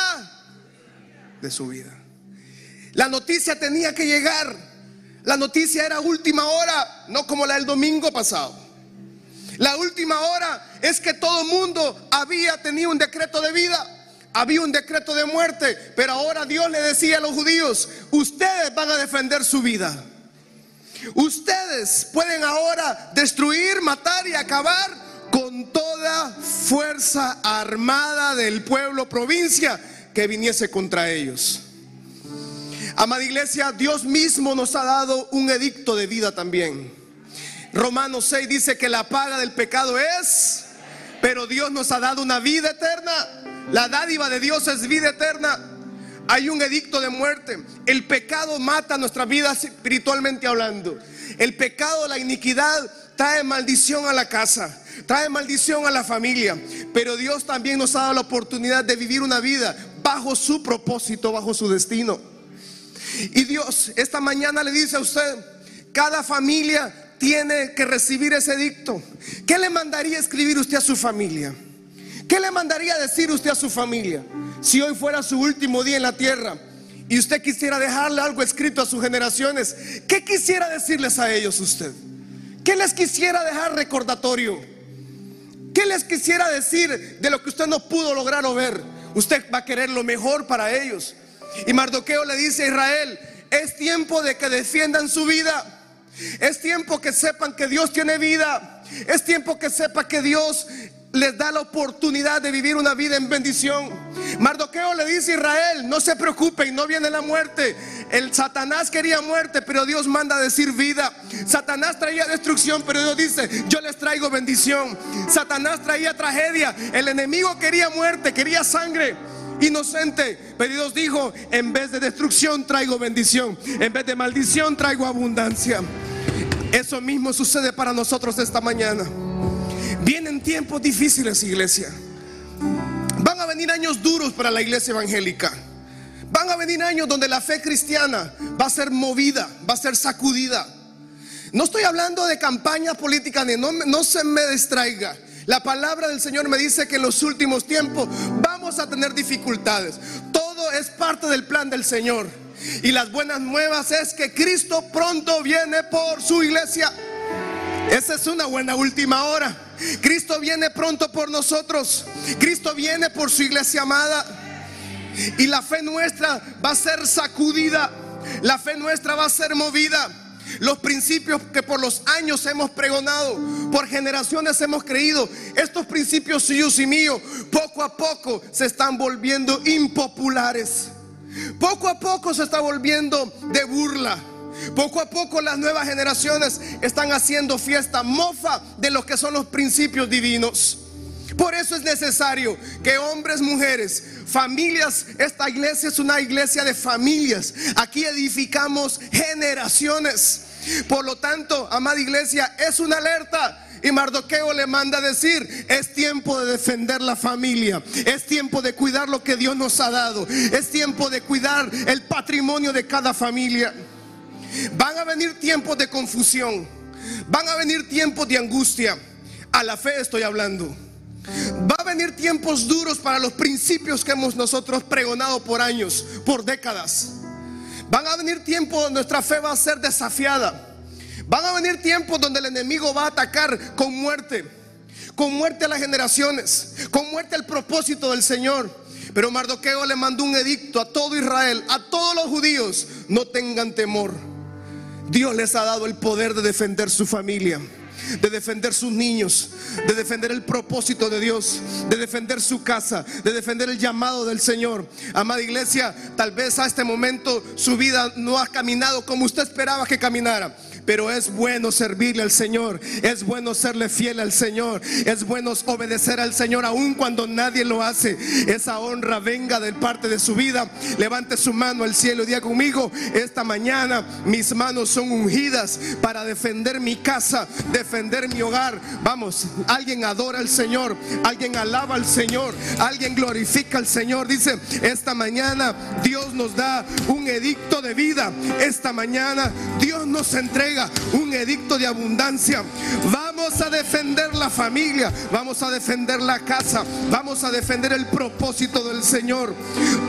de su vida. La noticia tenía que llegar. La noticia era última hora, no como la del domingo pasado. La última hora es que todo el mundo había tenido un decreto de vida, había un decreto de muerte, pero ahora Dios le decía a los judíos, ustedes van a defender su vida. Ustedes pueden ahora destruir, matar y acabar con toda fuerza armada del pueblo provincia que viniese contra ellos. Amada iglesia, Dios mismo nos ha dado un edicto de vida también. Romanos 6 dice que la paga del pecado es, pero Dios nos ha dado una vida eterna. La dádiva de Dios es vida eterna. Hay un edicto de muerte. El pecado mata nuestra vida espiritualmente hablando. El pecado, la iniquidad trae maldición a la casa, trae maldición a la familia. Pero Dios también nos ha dado la oportunidad de vivir una vida bajo su propósito, bajo su destino. Y Dios esta mañana le dice a usted, cada familia tiene que recibir ese edicto. ¿Qué le mandaría escribir usted a su familia? ¿Qué le mandaría decir usted a su familia si hoy fuera su último día en la tierra y usted quisiera dejarle algo escrito a sus generaciones? ¿Qué quisiera decirles a ellos usted? ¿Qué les quisiera dejar recordatorio? ¿Qué les quisiera decir de lo que usted no pudo lograr o ver? Usted va a querer lo mejor para ellos. Y Mardoqueo le dice a Israel, es tiempo de que defiendan su vida. Es tiempo que sepan que Dios tiene vida. Es tiempo que sepa que Dios les da la oportunidad de vivir una vida en bendición. Mardoqueo le dice a Israel, no se preocupen, no viene la muerte. El Satanás quería muerte, pero Dios manda a decir vida. Satanás traía destrucción, pero Dios dice, yo les traigo bendición. Satanás traía tragedia, el enemigo quería muerte, quería sangre inocente. Pero Dios dijo, en vez de destrucción traigo bendición, en vez de maldición traigo abundancia. Eso mismo sucede para nosotros esta mañana. Vienen tiempos difíciles, iglesia. Van a venir años duros para la iglesia evangélica. Van a venir años donde la fe cristiana va a ser movida, va a ser sacudida. No estoy hablando de campañas políticas, no, no se me distraiga. La palabra del Señor me dice que en los últimos tiempos vamos a tener dificultades. Todo es parte del plan del Señor. Y las buenas nuevas es que Cristo pronto viene por su iglesia. Esa es una buena última hora. Cristo viene pronto por nosotros. Cristo viene por su iglesia amada. Y la fe nuestra va a ser sacudida. La fe nuestra va a ser movida. Los principios que por los años hemos pregonado, por generaciones hemos creído, estos principios suyos y míos, poco a poco se están volviendo impopulares. Poco a poco se está volviendo de burla. Poco a poco las nuevas generaciones están haciendo fiesta, mofa de lo que son los principios divinos. Por eso es necesario que hombres, mujeres, familias, esta iglesia es una iglesia de familias. Aquí edificamos generaciones. Por lo tanto, amada iglesia, es una alerta. Y Mardoqueo le manda a decir, es tiempo de defender la familia, es tiempo de cuidar lo que Dios nos ha dado, es tiempo de cuidar el patrimonio de cada familia. Van a venir tiempos de confusión, van a venir tiempos de angustia. A la fe estoy hablando. Va a venir tiempos duros para los principios que hemos nosotros pregonado por años, por décadas. Van a venir tiempos donde nuestra fe va a ser desafiada. Van a venir tiempos donde el enemigo va a atacar con muerte, con muerte a las generaciones, con muerte al propósito del Señor. Pero Mardoqueo le mandó un edicto a todo Israel, a todos los judíos, no tengan temor. Dios les ha dado el poder de defender su familia de defender sus niños, de defender el propósito de Dios, de defender su casa, de defender el llamado del Señor. Amada iglesia, tal vez a este momento su vida no ha caminado como usted esperaba que caminara. Pero es bueno servirle al Señor, es bueno serle fiel al Señor, es bueno obedecer al Señor aun cuando nadie lo hace. Esa honra venga de parte de su vida. Levante su mano al cielo y diga conmigo, esta mañana mis manos son ungidas para defender mi casa, defender mi hogar. Vamos, alguien adora al Señor, alguien alaba al Señor, alguien glorifica al Señor. Dice, esta mañana Dios nos da un edicto de vida. Esta mañana Dios nos entrega un edicto de abundancia. Vamos a defender la familia, vamos a defender la casa, vamos a defender el propósito del Señor.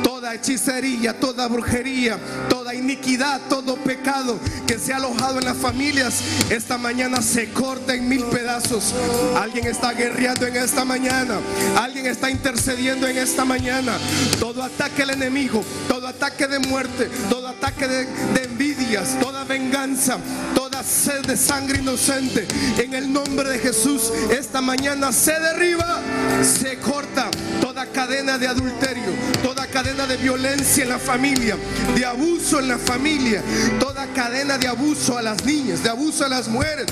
Toda hechicería, toda brujería, toda iniquidad, todo pecado que se ha alojado en las familias, esta mañana se corta en mil pedazos. Alguien está guerreando en esta mañana, alguien está intercediendo en esta mañana. Todo ataque al enemigo, todo ataque de muerte, todo ataque de, de envidias, toda venganza, toda sed de sangre inocente, en el nombre de Jesús, esta mañana se derriba, se corta toda cadena de adulterio, toda cadena de violencia en la familia, de abuso en la familia, toda cadena de abuso a las niñas, de abuso a las mujeres.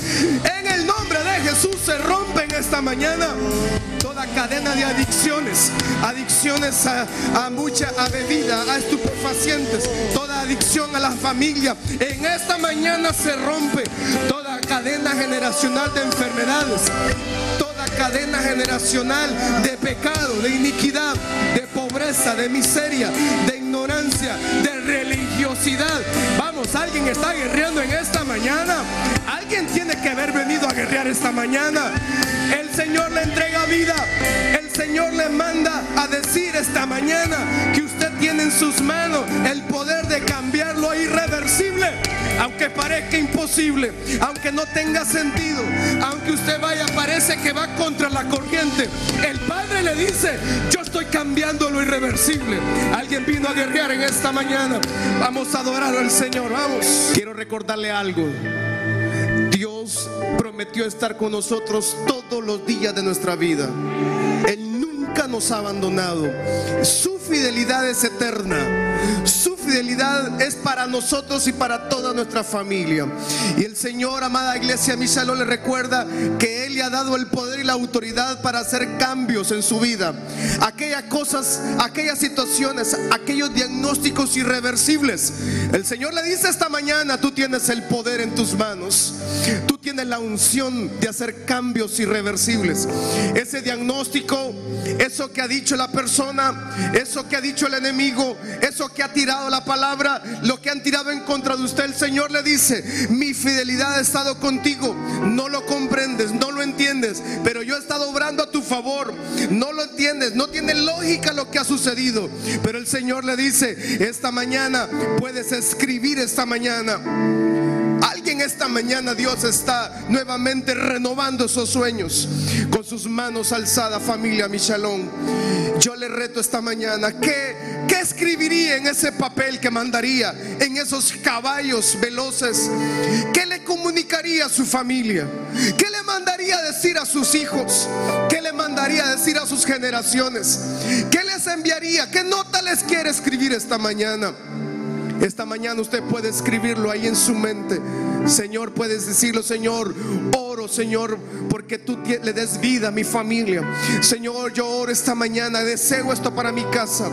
En el nombre de Jesús se rompe en esta mañana toda cadena de adicciones, adicciones a, a mucha a bebida, a estupefacientes, toda adicción a la familia. En esta mañana se rompe toda cadena generacional de enfermedades, toda cadena generacional de pecado, de iniquidad, de pobreza, de miseria, de ignorancia, de religiosidad. Vamos, alguien está guerreando en esta mañana. Alguien tiene que haber venido a guerrear esta mañana. El Señor le entrega vida. El Señor le manda a decir esta mañana que usted tiene en sus manos el poder de cambiar lo irreversible. Aunque parezca imposible, aunque no tenga sentido, aunque usted vaya, parece que va contra la corriente. El Padre le dice, yo estoy cambiando lo irreversible. Alguien vino a guerrear en esta mañana. Vamos a adorar al Señor, vamos. Quiero recordarle algo. Dios prometió estar con nosotros todos los días de nuestra vida. Él nunca nos ha abandonado. Su fidelidad es eterna. Su fidelidad es para nosotros y para toda nuestra familia. Y el Señor, amada iglesia Michalón, le recuerda que Él le ha dado el poder y la autoridad para hacer cambios en su vida. Aquellas cosas, aquellas situaciones, aquellos diagnósticos irreversibles. El Señor le dice esta mañana, tú tienes el poder en tus manos. La unción de hacer cambios irreversibles. Ese diagnóstico, eso que ha dicho la persona, eso que ha dicho el enemigo, eso que ha tirado la palabra, lo que han tirado en contra de usted, el Señor le dice, mi fidelidad ha estado contigo. No lo comprendes, no lo entiendes, pero yo he estado obrando a tu favor. No lo entiendes, no tiene lógica lo que ha sucedido. Pero el Señor le dice, esta mañana puedes escribir esta mañana. Alguien esta mañana Dios está nuevamente renovando esos sueños con sus manos alzadas, familia Michalón. Yo le reto esta mañana, ¿qué, ¿qué escribiría en ese papel que mandaría, en esos caballos veloces? ¿Qué le comunicaría a su familia? ¿Qué le mandaría decir a sus hijos? ¿Qué le mandaría decir a sus generaciones? ¿Qué les enviaría? ¿Qué nota les quiere escribir esta mañana? Esta mañana usted puede escribirlo ahí en su mente. Señor, puedes decirlo, Señor, oro, Señor, porque tú le des vida a mi familia. Señor, yo oro esta mañana, deseo esto para mi casa.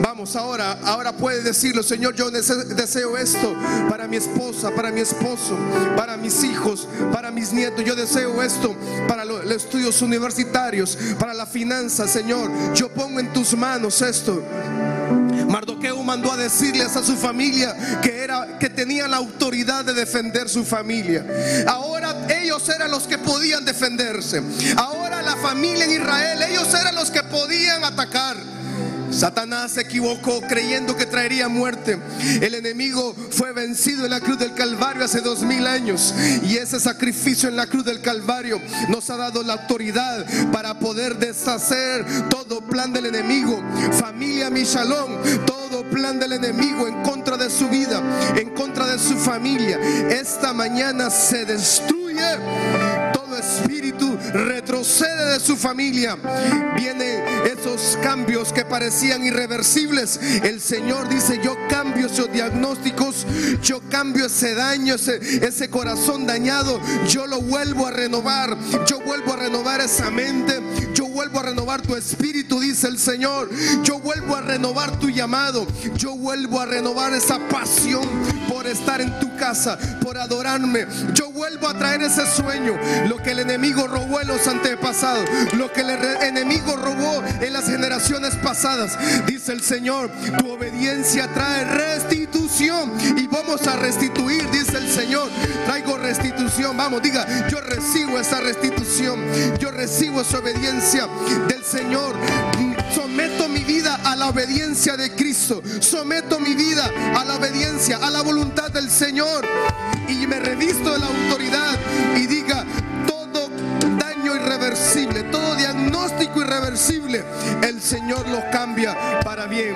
Vamos, ahora, ahora puede decirlo, Señor, yo deseo esto para mi esposa, para mi esposo, para mis hijos, para mis nietos. Yo deseo esto para los estudios universitarios, para la finanza, Señor. Yo pongo en tus manos esto. Mardoqueo mandó a decirles a su familia que era que tenían la autoridad de defender su familia. Ahora ellos eran los que podían defenderse. Ahora la familia en Israel, ellos eran los que podían atacar. Satanás se equivocó creyendo que traería muerte. El enemigo fue vencido en la cruz del Calvario hace dos mil años. Y ese sacrificio en la cruz del Calvario nos ha dado la autoridad para poder deshacer todo plan del enemigo. Familia Michalón, todo plan del enemigo en contra de su vida, en contra de su familia. Esta mañana se destruye todo espíritu retrocede de su familia. Vienen esos cambios que parecían irreversibles. El Señor dice, yo cambio esos diagnósticos, yo cambio ese daño, ese, ese corazón dañado, yo lo vuelvo a renovar, yo vuelvo a renovar esa mente, yo vuelvo a renovar tu espíritu, dice el Señor, yo vuelvo a renovar tu llamado, yo vuelvo a renovar esa pasión por estar en tu casa, por adorarme, yo vuelvo a traer ese sueño, lo que el enemigo robó en los antepasados, lo que el enemigo robó en las generaciones pasadas, dice el Señor, tu obediencia trae restitución y vamos a restituir, dice el Señor, traigo restitución, vamos, diga, yo recibo esa restitución, yo recibo esa obediencia del Señor. Someto mi vida a la obediencia de Cristo. Someto mi vida a la obediencia, a la voluntad del Señor. Y me revisto de la autoridad y diga, todo daño irreversible, todo diagnóstico irreversible, el Señor lo cambia para bien.